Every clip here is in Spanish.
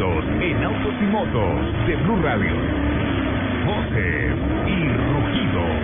En Autos y Motos de Blue Radio. Voces y rugidos.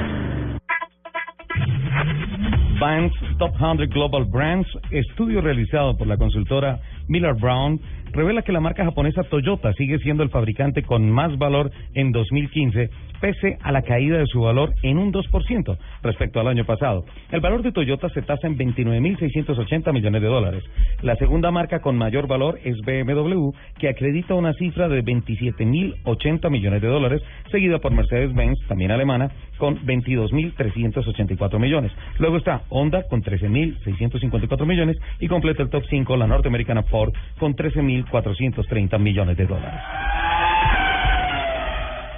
Vans Top 100 Global Brands, estudio realizado por la consultora Miller Brown, revela que la marca japonesa Toyota sigue siendo el fabricante con más valor en 2015 pese a la caída de su valor en un 2% respecto al año pasado. El valor de Toyota se tasa en 29.680 millones de dólares. La segunda marca con mayor valor es BMW, que acredita una cifra de 27.080 millones de dólares, seguida por Mercedes-Benz, también alemana, con 22.384 millones. Luego está Honda con 13.654 millones y completa el top 5 la norteamericana Ford con 13.430 millones de dólares.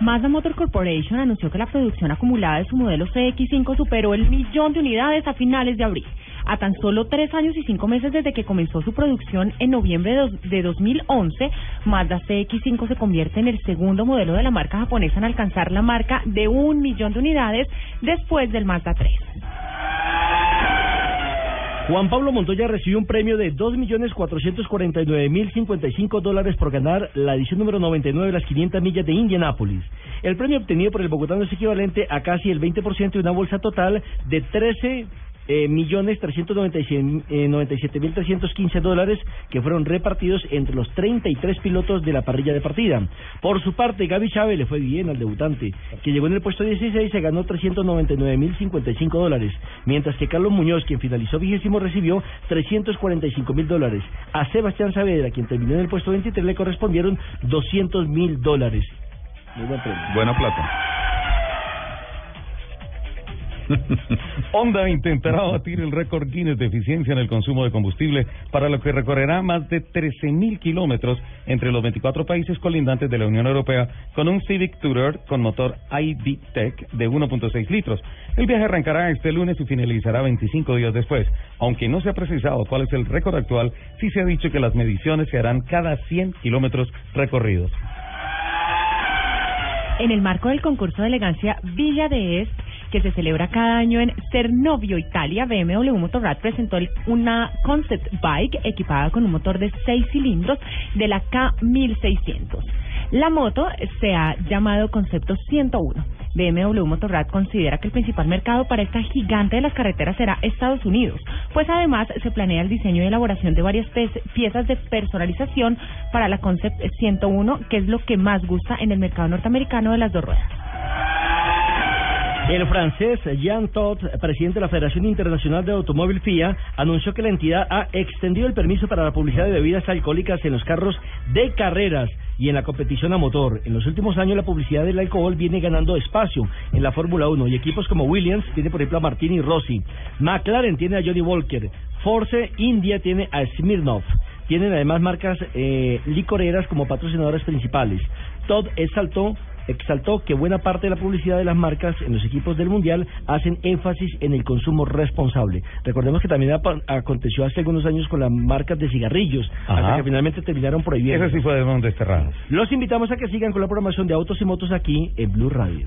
Mazda Motor Corporation anunció que la producción acumulada de su modelo CX5 superó el millón de unidades a finales de abril. A tan solo tres años y cinco meses desde que comenzó su producción en noviembre de 2011, Mazda CX5 se convierte en el segundo modelo de la marca japonesa en alcanzar la marca de un millón de unidades después del Mazda 3. Juan Pablo Montoya recibió un premio de 2.449.055 dólares por ganar la edición número 99 de las 500 millas de Indianápolis. El premio obtenido por el bogotano es equivalente a casi el 20% de una bolsa total de 13 eh, millones trescientos noventa y siete mil trescientos quince dólares que fueron repartidos entre los 33 pilotos de la parrilla de partida. Por su parte, Gaby Chávez le fue bien al debutante, que llegó en el puesto 16 y se ganó 399 mil 55 dólares, mientras que Carlos Muñoz, quien finalizó vigésimo, recibió 345 mil dólares. A Sebastián Saavedra, quien terminó en el puesto 23, le correspondieron 200 mil dólares. Muy buen premio. Buena plata. Honda intentará batir el récord Guinness de eficiencia en el consumo de combustible, para lo que recorrerá más de 13.000 kilómetros entre los 24 países colindantes de la Unión Europea con un Civic Tourer con motor ID-Tech de 1.6 litros. El viaje arrancará este lunes y finalizará 25 días después. Aunque no se ha precisado cuál es el récord actual, sí se ha dicho que las mediciones se harán cada 100 kilómetros recorridos. En el marco del concurso de elegancia Villa de Est, que se celebra cada año en Cernovio, Italia, BMW Motorrad presentó una concept bike equipada con un motor de 6 cilindros de la K1600. La moto se ha llamado Concepto 101. BMW Motorrad considera que el principal mercado para esta gigante de las carreteras será Estados Unidos, pues además se planea el diseño y elaboración de varias piezas de personalización para la Concept 101, que es lo que más gusta en el mercado norteamericano de las dos ruedas. El francés Jean Todt, presidente de la Federación Internacional de Automóvil FIA, anunció que la entidad ha extendido el permiso para la publicidad de bebidas alcohólicas en los carros de carreras y en la competición a motor. En los últimos años la publicidad del alcohol viene ganando espacio en la Fórmula 1 y equipos como Williams tiene por ejemplo a Martini Rossi, McLaren tiene a Johnny Walker, Force India tiene a Smirnoff. Tienen además marcas eh, licoreras como patrocinadores principales. Todd exaltó exaltó que buena parte de la publicidad de las marcas en los equipos del Mundial hacen énfasis en el consumo responsable. Recordemos que también aconteció hace algunos años con las marcas de cigarrillos, hasta que finalmente terminaron prohibiendo. Eso sí fue de Los invitamos a que sigan con la programación de Autos y Motos aquí en Blue Radio.